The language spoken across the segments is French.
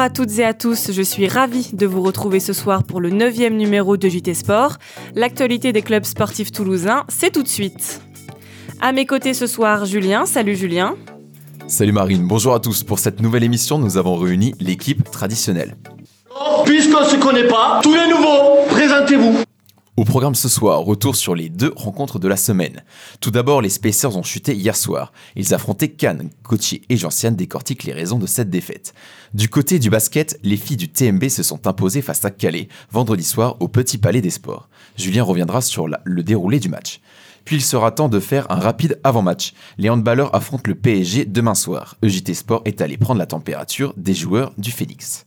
Bonjour à toutes et à tous, je suis ravie de vous retrouver ce soir pour le 9 numéro de JT Sport. L'actualité des clubs sportifs toulousains, c'est tout de suite. À mes côtés ce soir, Julien. Salut Julien. Salut Marine, bonjour à tous. Pour cette nouvelle émission, nous avons réuni l'équipe traditionnelle. Puisqu'on ne se connaît pas, tous les nouveaux, présentez-vous. Au programme ce soir, retour sur les deux rencontres de la semaine. Tout d'abord, les Spacers ont chuté hier soir. Ils affrontaient Cannes. Coachy et Gentiane décortiquent les raisons de cette défaite. Du côté du basket, les filles du TMB se sont imposées face à Calais, vendredi soir au Petit Palais des Sports. Julien reviendra sur le déroulé du match. Puis il sera temps de faire un rapide avant-match. Les handballeurs affrontent le PSG demain soir. EJT Sport est allé prendre la température des joueurs du Félix.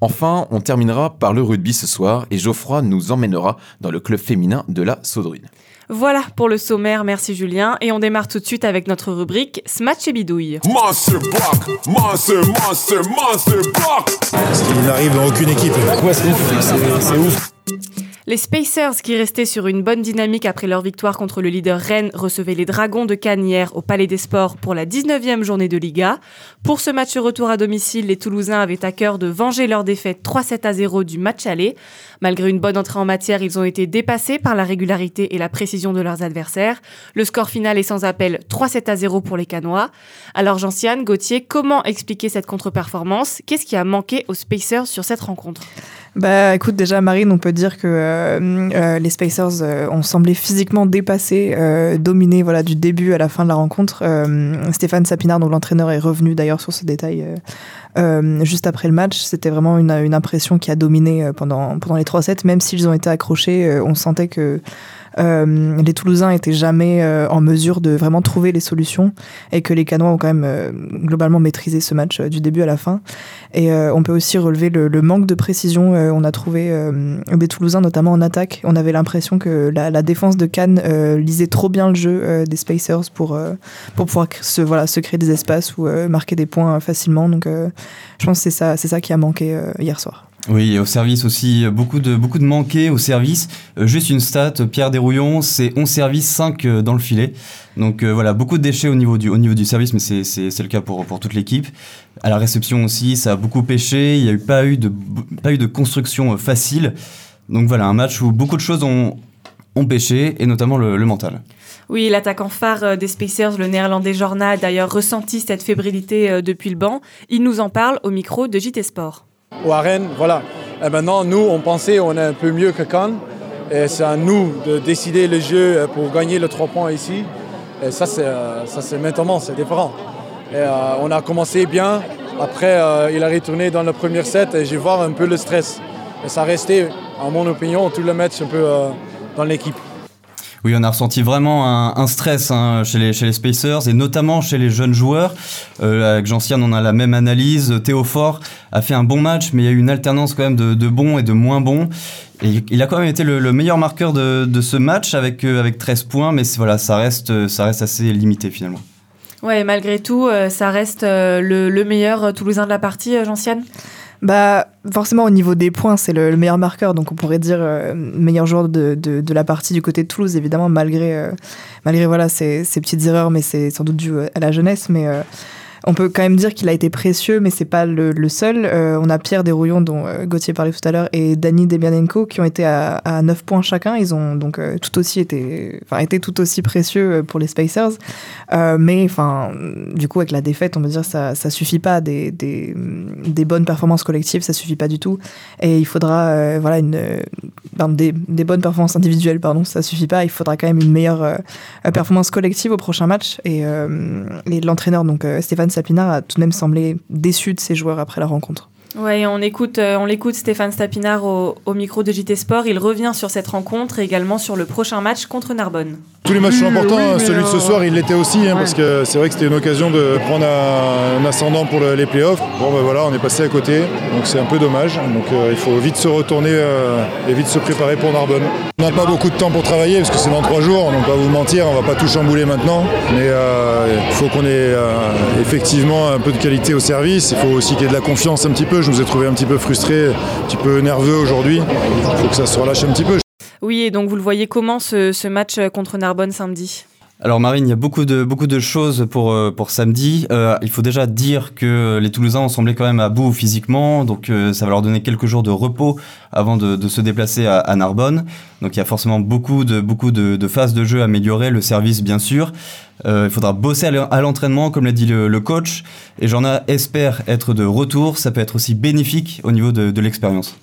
Enfin, on terminera par le rugby ce soir et Geoffroy nous emmènera dans le club féminin de la Saudrune. Voilà pour le sommaire, merci Julien. Et on démarre tout de suite avec notre rubrique Smatch et bidouille. Monster Block, Monster, Monster, Monster Block. Ce qui n'arrive dans aucune équipe. Ouais, c'est ouf. Les Spacers, qui restaient sur une bonne dynamique après leur victoire contre le leader Rennes, recevaient les Dragons de Cannes hier au Palais des Sports pour la 19e journée de Liga. Pour ce match retour à domicile, les Toulousains avaient à cœur de venger leur défaite 3-7 à 0 du match aller. Malgré une bonne entrée en matière, ils ont été dépassés par la régularité et la précision de leurs adversaires. Le score final est sans appel 3-7 à 0 pour les Canois. Alors Jean-Siane, Gauthier, comment expliquer cette contre-performance? Qu'est-ce qui a manqué aux Spacers sur cette rencontre? Bah écoute, déjà Marine, on peut dire que euh, euh, les Spacers euh, ont semblé physiquement dépassés, dominés voilà, du début à la fin de la rencontre. Stéphane Sapinard, donc l'entraîneur, est revenu d'ailleurs sur ce détail juste après le match. C'était vraiment une, une, impression qui a dominé pendant, pendant les 3 sets, même s'ils ont été accrochés, on sentait que euh, les Toulousains étaient jamais euh, en mesure de vraiment trouver les solutions et que les Canois ont quand même euh, globalement maîtrisé ce match du début à la fin. Et on peut aussi relever le, manque de précision. on a trouvé des Toulousains, notamment en attaque. On avait l'impression que la, défense de Cannes lisait trop bien le jeu des Spacers pour, pour pouvoir se, voilà, se créer des espaces ou marquer des points facilement. Donc je pense que c'est ça, c'est ça qui a manqué hier soir. Oui, au service aussi, beaucoup de, beaucoup de manqués au service. Euh, juste une stat, Pierre Desrouillons, c'est 11 services, 5 euh, dans le filet. Donc euh, voilà, beaucoup de déchets au niveau du, au niveau du service, mais c'est le cas pour, pour toute l'équipe. À la réception aussi, ça a beaucoup pêché, il n'y a eu pas, eu de, pas eu de construction facile. Donc voilà, un match où beaucoup de choses ont, ont pêché, et notamment le mental. Oui, l'attaquant phare des Spacers, le néerlandais Jorna, a d'ailleurs ressenti cette fébrilité depuis le banc. Il nous en parle au micro de JT Sport ou à Rennes. Voilà. Et maintenant, nous, on pensait on est un peu mieux que Cannes. Et c'est à nous de décider le jeu pour gagner le 3 points ici. Et ça, c'est, euh, ça, c'est maintenant, c'est différent. Euh, on a commencé bien. Après, euh, il a retourné dans le premier set et j'ai vu un peu le stress. Et ça restait, en mon opinion, tout le match un peu dans l'équipe. Oui, on a ressenti vraiment un, stress hein, chez, les, chez les Spacers et notamment chez les jeunes joueurs. Euh, avec Jean-Sian, on a la même analyse. Théo Fort a fait un bon match, mais il y a eu une alternance quand même de, de bons et de moins bons. Il a quand même été le, meilleur marqueur de, de, ce match avec, euh, avec 13 points, mais voilà, ça reste, ça reste assez limité finalement. Ouais, malgré tout, euh, ça reste le, le, meilleur Toulousain de la partie, Jean-Sian bah, forcément, au niveau des points, c'est le, meilleur marqueur. Donc, on pourrait dire euh, meilleur joueur de, de, la partie du côté de Toulouse, évidemment, malgré, euh, malgré voilà, ces, ces, petites erreurs, mais c'est sans doute dû à la jeunesse. Mais on peut quand même dire qu'il a été précieux, mais c'est pas le, seul. Euh, on a Pierre Desrouillons, dont euh, Gauthier parlait tout à l'heure, et Dani Debianenko, qui ont été à, à 9 points chacun. Ils ont donc euh, tout aussi été, tout aussi précieux pour les Spacers. mais du coup, avec la défaite, on peut dire ça, ça suffit pas. Des, des, bonnes performances collectives, ça suffit pas du tout. Et il faudra, voilà, une, des, des, bonnes performances individuelles, pardon, ça suffit pas. Il faudra quand même une meilleure performance collective au prochain match. Et, et l'entraîneur, donc Stéphane Sapinard a tout de même semblé déçu de ses joueurs après la rencontre. Oui, on écoute, euh, on l'écoute Stéphane Stapinard au, micro de JT Sport. Il revient sur cette rencontre et également sur le prochain match contre Narbonne. Tous les matchs sont importants. Celui de ce euh, soir, il l'était aussi, hein, parce que c'est vrai que c'était une occasion de prendre un, ascendant pour les playoffs. Bon, ben voilà, on est passé à côté, donc c'est un peu dommage. Donc euh, il faut vite se retourner et vite se préparer pour Narbonne. On n'a pas beaucoup de temps pour travailler, parce que c'est dans trois jours, donc pas vous mentir, on va pas tout chambouler maintenant. Mais il faut qu'on ait effectivement un peu de qualité au service. Il faut aussi qu'il y ait de la confiance un petit peu. Je vous ai trouvé un petit peu frustré, un petit peu nerveux aujourd'hui. Il faut que ça se relâche un petit peu. Oui, et donc vous le voyez comment ce, match contre Narbonne samedi? Alors Marine, il y a beaucoup de, beaucoup de choses pour, euh, pour samedi. Euh, il faut déjà dire que les Toulousains ont semblé quand même à bout physiquement, donc euh, ça va leur donner quelques jours de repos avant de, se déplacer à, Narbonne. Donc il y a forcément beaucoup de, beaucoup de, phases de jeu à améliorer, le service bien sûr. il faudra bosser à l'entraînement, comme l'a dit le, coach, et j'en espère être de retour. Ça peut être aussi bénéfique au niveau de l'expérience.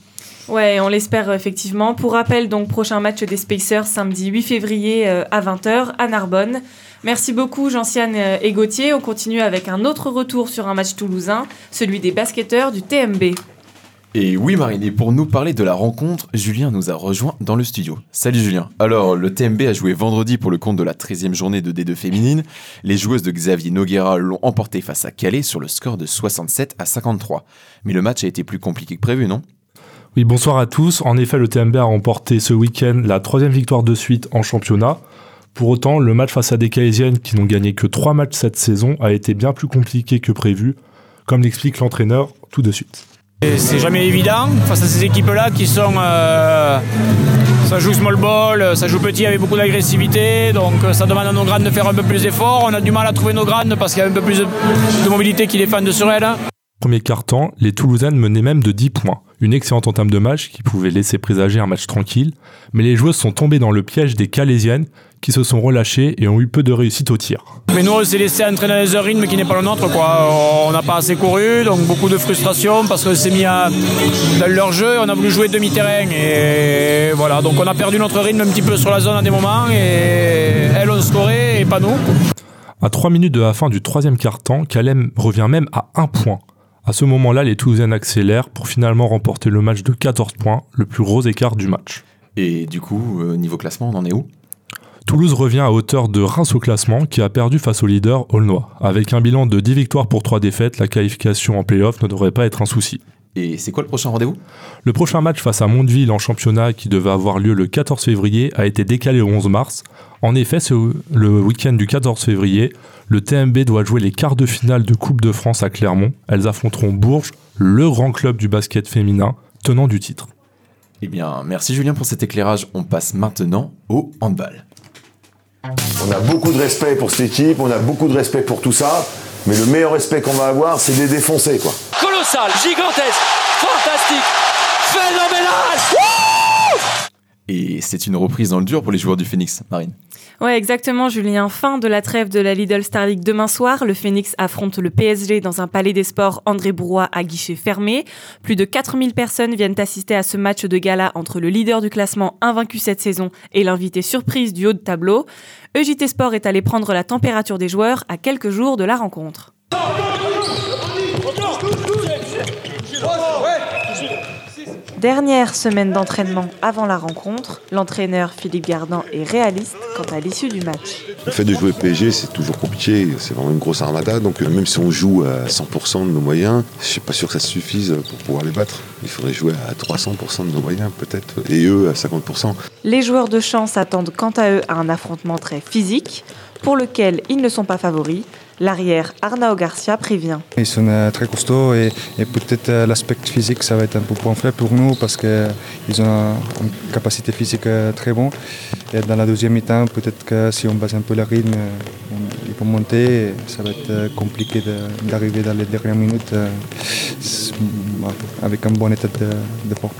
Ouais, on l'espère effectivement. Pour rappel, donc prochain match des Spacers samedi 8 février à 20h à Narbonne. Merci beaucoup Jean-Siane et Gauthier. On continue avec un autre retour sur un match toulousain, celui des basketteurs du TMB. Et oui Marine, et pour nous parler de la rencontre, Julien nous a rejoint dans le studio. Salut Julien. Alors, le TMB a joué vendredi pour le compte de la 13e journée de D2 féminine. Les joueuses de Xavier Noguera l'ont emporté face à Calais sur le score de 67 à 53. Mais le match a été plus compliqué que prévu, non? Oui, bonsoir à tous. En effet, le TMB a remporté ce week-end la troisième victoire de suite en championnat. Pour autant, le match face à des Calaisiennes qui n'ont gagné que trois matchs cette saison a été bien plus compliqué que prévu, comme l'explique l'entraîneur tout de suite. C'est jamais évident face à ces équipes-là qui sont. Euh, ça joue small ball, ça joue petit avec beaucoup d'agressivité, donc ça demande à nos grandes de faire un peu plus d'efforts. On a du mal à trouver nos grandes parce qu'il y a un peu plus de, de mobilité qui défendent sur elles. Premier quart-temps, les Toulousaines menaient même de 10 points. Une excellente entame de match qui pouvait laisser présager un match tranquille, mais les joueuses sont tombées dans le piège des Calaisiennes qui se sont relâchées et ont eu peu de réussite au tir. Mais nous, on s'est laissé entraîner dans un rythme qui n'est pas le nôtre. Quoi. On n'a pas assez couru, donc beaucoup de frustration parce qu'on s'est mis à, dans leur jeu. On a voulu jouer demi-terrain et voilà. Donc on a perdu notre rythme un petit peu sur la zone à des moments et elles ont scoré et pas nous. À 3 minutes de la fin du troisième quart-temps, Calem revient même à 1 point. À ce moment-là, les Toulousaines accélèrent pour finalement remporter le match de 14 points, le plus gros écart du match. Et du coup, euh, niveau classement, on en est où? Toulouse revient à hauteur de Reims au classement qui a perdu face au leader Aulnois. Avec un bilan de 10 victoires pour 3 défaites, la qualification en playoff ne devrait pas être un souci. Et c'est quoi le prochain rendez-vous? Le prochain match face à Mondeville en championnat qui devait avoir lieu le 14 février a été décalé au 11 mars. En effet, c'est le week-end du 14 février. Le TMB doit jouer les quarts de finale de Coupe de France à Clermont. Elles affronteront Bourges, le grand club du basket féminin, tenant du titre. Eh bien, merci Julien pour cet éclairage. On passe maintenant au handball. On a beaucoup de respect pour cette équipe, on a beaucoup de respect pour tout ça, mais le meilleur respect qu'on va avoir, c'est des défoncer, quoi. Colossal, gigantesque, fantastique, phénoménal Et c'est une reprise dans le dur pour les joueurs du Phoenix, Marine. Ouais, exactement, Julien. Fin de la trêve de la Lidl Star League demain soir. Le Phoenix affronte le PSG dans un palais des sports André Brouat à guichet fermé. Plus de 4000 personnes viennent assister à ce match de gala entre le leader du classement invaincu cette saison et l'invité surprise du haut de tableau. EJT Sport est allé prendre la température des joueurs à quelques jours de la rencontre. Dernière semaine d'entraînement avant la rencontre, l'entraîneur Philippe Gardan est réaliste quant à l'issue du match. Le fait de jouer PSG, c'est toujours compliqué, c'est vraiment une grosse armada, donc euh, même si on joue à 100% de nos moyens, je suis pas sûr que ça suffise pour pouvoir les battre. Il faudrait jouer à 300% de nos moyens peut-être, et eux à 50%. Les joueurs de chance s'attendent quant à eux à un affrontement très physique, pour lequel ils ne sont pas favoris, L'arrière, Arnao Garcia, prévient. Ils sont euh, très costauds et, et peut-être euh, l'aspect physique, ça va être un peu point faible pour nous parce qu'ils ont une capacité physique euh, très bonne. Et dans la deuxième mi-temps, peut-être que si on base un peu le rythme, ils vont monter. Ça va être compliqué d'arriver dans les dernières minutes avec un bon état de, de forme.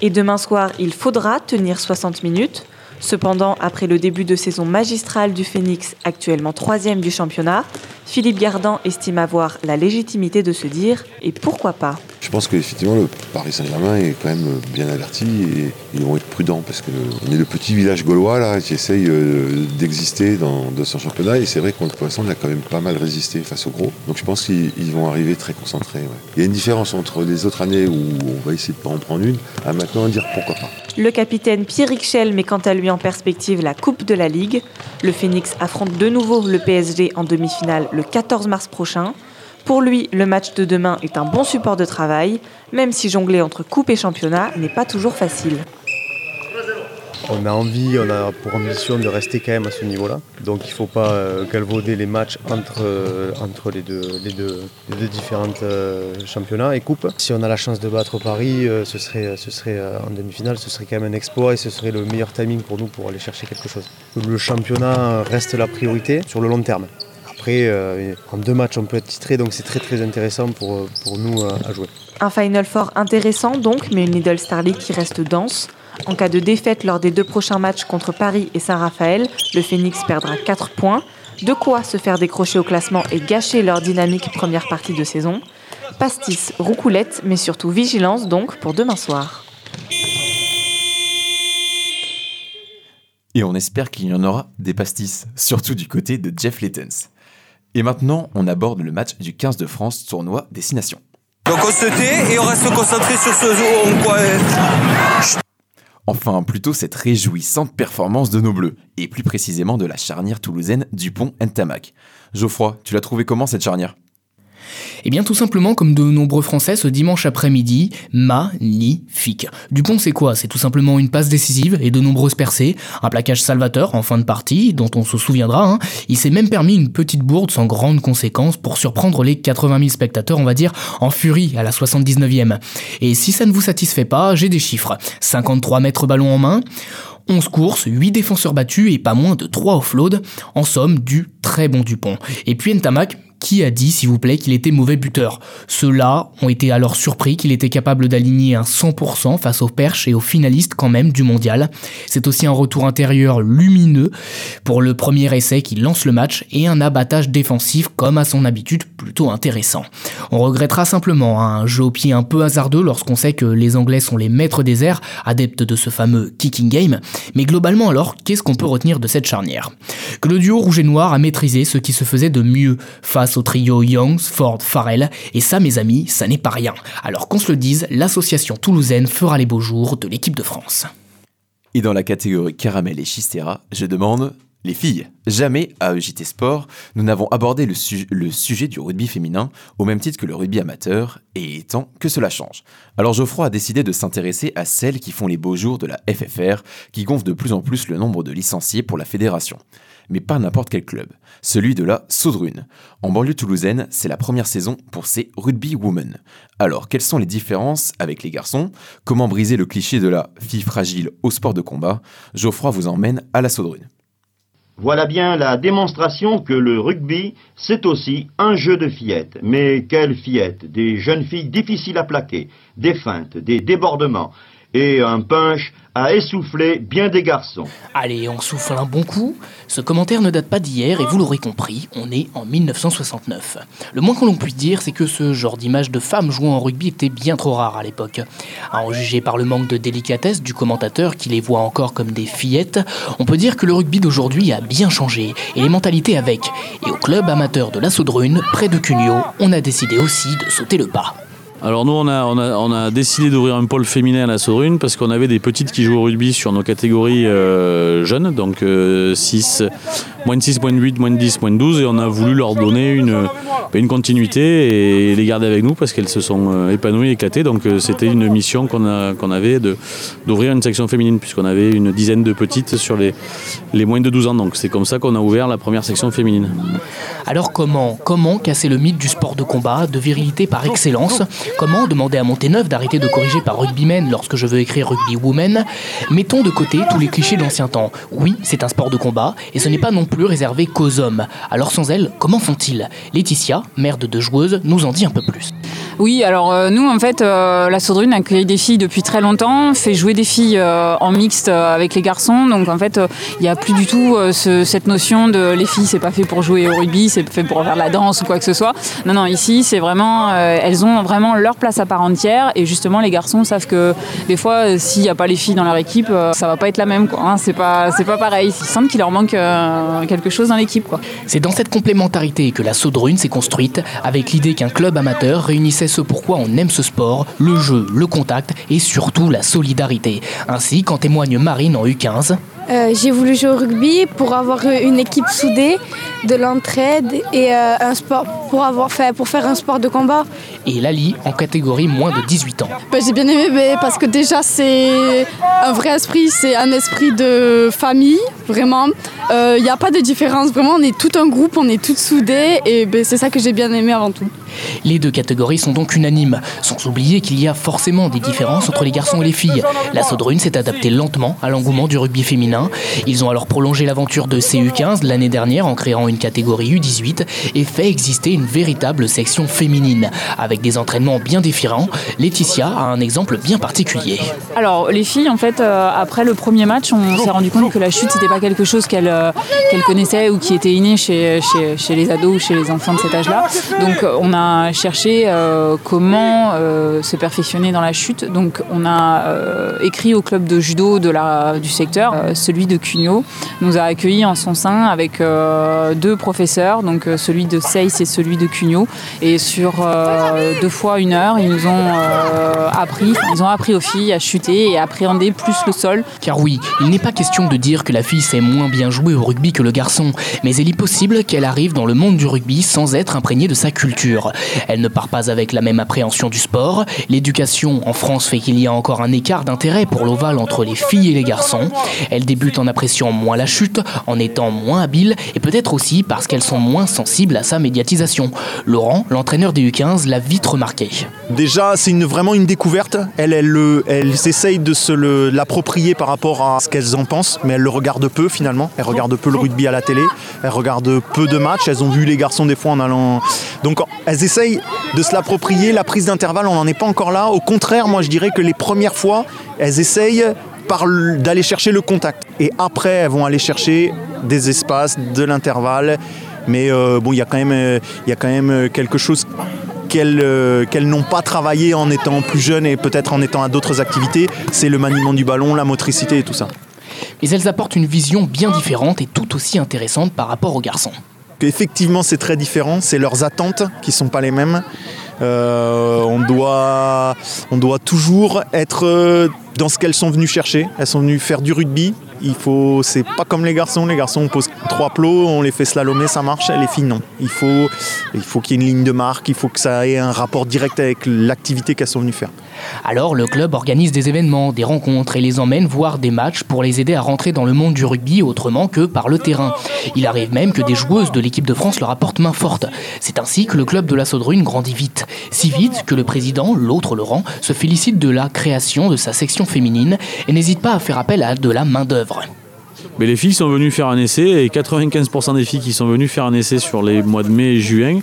Et demain soir, il faudra tenir 60 minutes. Cependant, après le début de saison magistrale du Phoenix, actuellement troisième du championnat, Philippe Gardan estime avoir la légitimité de se dire et pourquoi pas? Je pense qu'effectivement le Paris Saint-Germain est quand même bien averti et ils vont être prudents parce qu'on est le petit village gaulois là qui essaye euh, d'exister dans, son championnat et c'est vrai qu'on on a quand même pas mal résisté face aux gros. Donc je pense qu'ils vont arriver très concentrés. Il y a une différence entre les autres années où on va essayer de pas en prendre une à maintenant dire pourquoi pas. Le capitaine Pierre Richel met quant à lui en perspective la Coupe de la Ligue. Le Phoenix affronte de nouveau le PSG en demi-finale le 14 mars prochain. Pour lui, le match de demain est un bon support de travail, même si jongler entre coupe et championnat n'est pas toujours facile. on a envie, on a pour ambition de rester quand même à ce niveau-là. Donc il ne faut pas euh, galvauder les matchs entre, euh, entre les, deux, les, deux, les deux euh, championnats et coupes. Si on a la chance de battre Paris, ce serait, ce serait en demi-finale, ce serait quand même un exploit et ce serait le meilleur timing pour nous pour aller chercher quelque chose. Le championnat reste la priorité sur le long terme. Après, en deux matchs, on peut être titré, donc c'est très très intéressant pour, pour nous à jouer. Un Final Four intéressant donc, mais une Lidl Star League qui reste dense. En cas de défaite lors des deux prochains matchs contre Paris et Saint-Raphaël, le Phoenix perdra 4 points. De quoi se faire décrocher au classement et gâcher leur dynamique première partie de saison. Pastis, roucoulette, mais surtout vigilance donc pour demain soir. Et on espère qu'il y en aura des pastis, surtout du côté de Jeff Lettens. Et maintenant, on aborde le match du 15 de France tournoi Destination. Donc on se tait et on reste concentré sur ce Enfin, plutôt cette réjouissante performance de nos Bleus, et plus précisément de la charnière toulousaine Dupont-Ntamak. Geoffroy, tu l'as trouvé comment cette charnière? Eh bien tout simplement comme de nombreux Français ce dimanche après-midi, magnifique. Dupont c'est quoi? C'est tout simplement une passe décisive et de nombreuses percées, un plaquage salvateur en fin de partie, dont on se souviendra, hein. il s'est même permis une petite bourde sans grande conséquence pour surprendre les 80 000 spectateurs, on va dire, en furie à la 79e. Et si ça ne vous satisfait pas, j'ai des chiffres. 53 mètres ballon en main, 11 courses, 8 défenseurs battus et pas moins de 3 offloads. En somme, du très bon Dupont. Et puis Ntamak, qui a dit, s'il vous plaît, qu'il était mauvais buteur Ceux-là ont été alors surpris qu'il était capable d'aligner un 100% face aux perches et aux finalistes quand même du mondial. C'est aussi un retour intérieur lumineux pour le premier essai qui lance le match et un abattage défensif comme à son habitude plutôt intéressant. On regrettera simplement un jeu au pied un peu hasardeux lorsqu'on sait que les Anglais sont les maîtres des airs, adeptes de ce fameux kicking game. Mais globalement alors, qu'est-ce qu'on peut retenir de cette charnière? Que le duo rouge et noir a maîtrisé ce qui se faisait de mieux face au trio Youngs, Ford, Farrell, et ça mes amis, ça n'est pas rien. Alors qu'on se le dise, l'association toulousaine fera les beaux jours de l'équipe de France. Et dans la catégorie caramel et chistera, je demande les filles, jamais à EJT Sport, nous n'avons abordé le, sujet du rugby féminin au même titre que le rugby amateur, et étant que cela change. Alors Geoffroy a décidé de s'intéresser à celles qui font les beaux jours de la FFR, qui gonfle de plus en plus le nombre de licenciés pour la fédération mais pas n'importe quel club, celui de la Saudrune. En banlieue toulousaine, c'est la première saison pour ces Rugby Women. Alors, quelles sont les différences avec les garçons? Comment briser le cliché de la fille fragile au sport de combat? Geoffroy vous emmène à la Saudrune. Voilà bien la démonstration que le rugby, c'est aussi un jeu de fillettes. Mais quelles fillettes Des jeunes filles difficiles à plaquer, des feintes, des débordements et un punch à essouffler bien des garçons. Allez, on souffle un bon coup. Ce commentaire ne date pas d'hier et vous l'aurez compris, on est en 1969. Le moins que l'on puisse dire, c'est que ce genre d'image de femmes jouant au rugby était bien trop rare à l'époque. À en juger par le manque de délicatesse du commentateur qui les voit encore comme des fillettes, on peut dire que le rugby d'aujourd'hui a bien changé et les mentalités avec. Et au club amateur de la Saudrune, près de Cugnot, on a décidé aussi de sauter le pas. Alors nous, on a, on a, décidé d'ouvrir un pôle féminin à la Saurune parce qu'on avait des petites qui jouent au rugby sur nos catégories euh, jeunes, donc 6, euh, moins de 6, moins de 8, moins de 10, moins de 12, et on a voulu leur donner une, une continuité et les garder avec nous parce qu'elles se sont euh, épanouies, éclatées. Donc c'était une mission qu'on qu'on avait d'ouvrir une section féminine puisqu'on avait une dizaine de petites sur les, les moins de 12 ans. Donc c'est comme ça qu'on a ouvert la première section féminine. Alors comment, comment casser le mythe du sport de combat, de virilité par excellence? Comment demander à Monténeuf d'arrêter de corriger par rugbymen lorsque je veux écrire rugby woman Mettons de côté tous les clichés d'ancien temps. Oui, c'est un sport de combat, et ce n'est pas non plus réservé qu'aux hommes. Alors sans elle, comment font-ils? Laetitia, mère de deux joueuses, nous en dit un peu plus. Oui, alors euh, nous, en fait, euh, la Saudrune accueille des filles depuis très longtemps, fait jouer des filles euh, en mixte avec les garçons. Donc, en fait, il n'y a plus du tout cette notion de les filles, c'est pas fait pour jouer au rugby, c'est fait pour faire de la danse ou quoi que ce soit. Non, non, ici, c'est vraiment, elles ont vraiment leur place à part entière. Et justement, les garçons savent que des fois, s'il n'y a pas les filles dans leur équipe, ça va pas être la même. Hein. C'est pas, pas pareil. Ils sentent qu'il leur manque quelque chose dans l'équipe. C'est dans cette complémentarité que la Saudrune s'est construite, avec l'idée qu'un club amateur réunissait ce pourquoi on aime ce sport, le jeu, le contact et surtout la solidarité. Ainsi qu'en témoigne Marine en U15. Euh, j'ai voulu jouer au rugby pour avoir une équipe soudée, de l'entraide et euh, un sport pour avoir fait pour faire un sport de combat. Et Lali en catégorie moins de 18 ans. Bah, j'ai bien aimé parce que déjà c'est un vrai esprit, c'est un esprit de famille, vraiment. Il n'y a pas de différence, vraiment on est tout un groupe, on est toutes soudées et ben, c'est ça que j'ai bien aimé avant tout. Les deux catégories sont donc unanimes, sans oublier qu'il y a forcément des différences entre les garçons et les filles. La Saudrune s'est adaptée lentement à l'engouement du rugby féminin. Ils ont alors prolongé l'aventure de CU15 l'année dernière en créant une catégorie U18 et fait exister une véritable section féminine. Avec des entraînements bien différents, Laetitia a un exemple bien particulier. Alors les filles, en fait, euh, après le premier match, on s'est rendu compte que la chute, c'était pas quelque chose qu'elles euh, qu'elles connaissaient ou qui était inné chez, chez, chez les ados ou chez les enfants de cet âge-là. Donc on a cherché euh, comment euh, se perfectionner dans la chute. Donc on a euh, écrit au club de judo de la, du secteur, celui de Cugno, nous a accueillis en son sein avec deux professeurs, donc celui de Seyss et celui de Cugno. Et sur deux fois une heure, ils nous ont appris, ils ont appris aux filles à chuter et à appréhender plus le sol. Car oui, il n'est pas question de dire que la fille sait moins bien jouer au rugby que le garçon, mais il est possible qu'elle arrive dans le monde du rugby sans être imprégnée de sa culture. Elle ne part pas avec la même appréhension du sport. L'éducation en France fait qu'il y a encore un écart d'intérêt pour l'ovale entre les filles et les garçons. Elle débute en appréciant moins la chute, en étant moins habile et peut-être aussi parce qu'elles sont moins sensibles à sa médiatisation. Laurent, l'entraîneur des U15, l'a vite remarqué. Déjà, c'est vraiment une découverte. Elles essayent de se l'approprier par rapport à ce qu'elles en pensent, mais elles le regardent peu finalement. Elles regardent peu le rugby à la télé. Elles regardent peu de matchs. Elles ont vu les garçons des fois en allant. Donc elles essayent de se l'approprier. La prise d'intervalle, on n'en est pas encore là. Au contraire, moi je dirais que les premières fois, elles essayent d'aller chercher le contact. Et après, elles vont aller chercher des espaces, de l'intervalle. Mais euh, bon, il y, a quand même, euh, y a quand même euh, quelque chose qu'elles n'ont pas travaillé en étant plus jeunes et peut-être en étant à d'autres activités. C'est le maniement du ballon, la motricité et tout ça. Mais elles apportent une vision bien différente et tout aussi intéressante par rapport aux garçons. Effectivement, c'est très différent. C'est leurs attentes qui sont pas les mêmes. Euh, on, doit, toujours être euh, dans ce qu'elles sont venues chercher. Elles sont venues faire du rugby. Il faut, c'est pas comme les garçons. Les garçons, on trois plots, on les fait slalomer, ça marche. Les filles, non. Il faut, il faut qu'il y ait une ligne de marque. Il faut que ça ait un rapport direct avec l'activité qu'elles sont venues faire. Alors le club organise des événements, des rencontres et les emmène voir des matchs pour les aider à rentrer dans le monde du rugby autrement que par le terrain. Il arrive même que des joueuses de l'équipe de France leur apportent main forte. C'est ainsi que le club de la Saudrune grandit vite. Si vite que le président, l'autre Laurent, se félicite de la création de sa section féminine et n'hésite pas à faire appel à de la main-d'œuvre. Mais les filles sont venues faire un essai et 95% des filles qui sont venues faire un essai sur les mois de mai et juin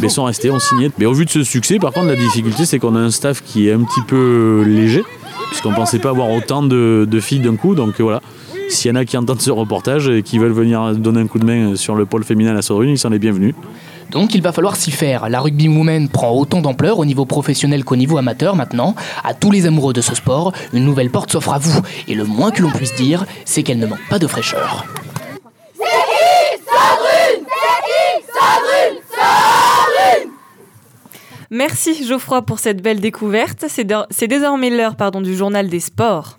mais sont restées, ont signé. Mais au vu de ce succès, par contre, la difficulté, c'est qu'on a un staff qui est un petit peu léger, puisqu'on ne pensait pas avoir autant de, filles d'un coup. Donc voilà, s'il y en a qui entendent ce reportage et qui veulent venir donner un coup de main sur le pôle féminin à la Sorune, ils sont les bienvenus. Donc il va falloir s'y faire. La rugby woman prend autant d'ampleur au niveau professionnel qu'au niveau amateur maintenant. À tous les amoureux de ce sport, une nouvelle porte s'offre à vous. Et le moins que l'on puisse dire, c'est qu'elle ne manque pas de fraîcheur. Merci Geoffroy pour cette belle découverte. C'est désormais l'heure du journal des sports.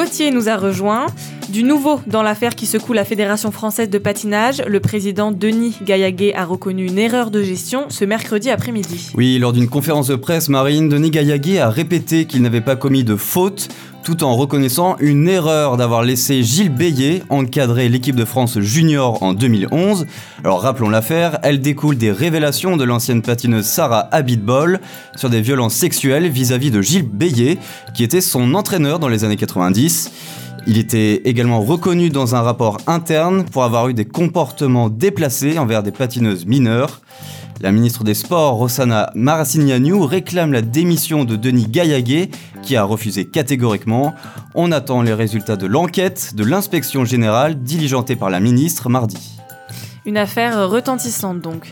Gauthier nous a rejoint. Du nouveau dans l'affaire qui secoue la Fédération française de patinage, le président Denis Gaillaguet a reconnu une erreur de gestion ce mercredi après-midi. Oui, lors d'une conférence de presse, Marine, Denis Gaillaguet a répété qu'il n'avait pas commis de faute tout en reconnaissant une erreur d'avoir laissé Gilles Bélier encadrer l'équipe de France junior en 2011. Alors rappelons l'affaire, elle découle des révélations de l'ancienne patineuse Sarah Abitbol sur des violences sexuelles vis-à-vis de Gilles Bélier, qui était son entraîneur dans les années 90. Il était également reconnu dans un rapport interne pour avoir eu des comportements déplacés envers des patineuses mineures. La ministre des Sports, Rossana Maracignaniou, réclame la démission de Denis Gaillaguet, qui a refusé catégoriquement. On attend les résultats de l'enquête de l'inspection générale diligentée par la ministre mardi. Une affaire retentissante donc.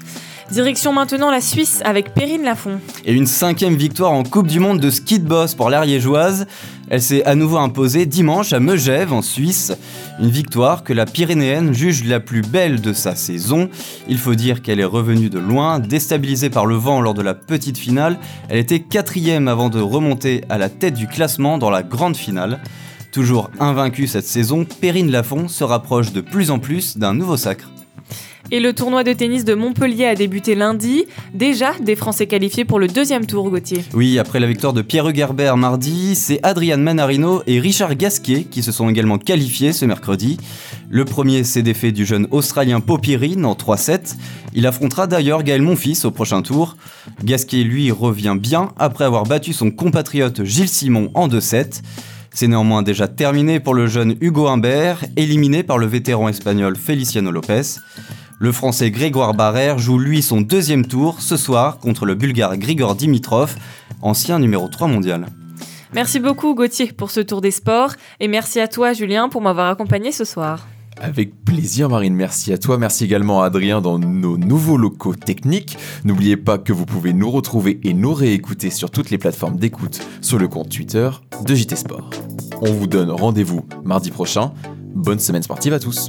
Direction maintenant la Suisse avec Perrine Lafont. Et une cinquième victoire en Coupe du Monde de ski de boss pour l'Ariégeoise. Elle s'est à nouveau imposée dimanche à Megève en Suisse. Une victoire que la Pyrénéenne juge la plus belle de sa saison. Il faut dire qu'elle est revenue de loin, déstabilisée par le vent lors de la petite finale. Elle était quatrième avant de remonter à la tête du classement dans la grande finale. Toujours invaincue cette saison, Perrine Lafont se rapproche de plus en plus d'un nouveau sacre. Et le tournoi de tennis de Montpellier a débuté lundi. Déjà, des Français qualifiés pour le deuxième tour, Gauthier. Oui, après la victoire de Pierre Hugerbert mardi, c'est Adrian Manarino et Richard Gasquet qui se sont également qualifiés ce mercredi. Le premier s'est défait du jeune Australien Popirine en 3-7. Il affrontera d'ailleurs Gaël Monfils au prochain tour. Gasquet, lui, revient bien après avoir battu son compatriote Gilles Simon en 2-7. C'est néanmoins déjà terminé pour le jeune Hugo Humbert, éliminé par le vétéran espagnol Feliciano Lopez. Le français Grégoire Barrère joue lui son deuxième tour ce soir contre le bulgare Grigor Dimitrov, ancien numéro 3 mondial. Merci beaucoup Gauthier pour ce tour des sports et merci à toi Julien pour m'avoir accompagné ce soir. Avec plaisir Marine, merci à toi, merci également à Adrien dans nos nouveaux locaux techniques. N'oubliez pas que vous pouvez nous retrouver et nous réécouter sur toutes les plateformes d'écoute sur le compte Twitter de JT Sport. On vous donne rendez-vous mardi prochain. Bonne semaine sportive à tous.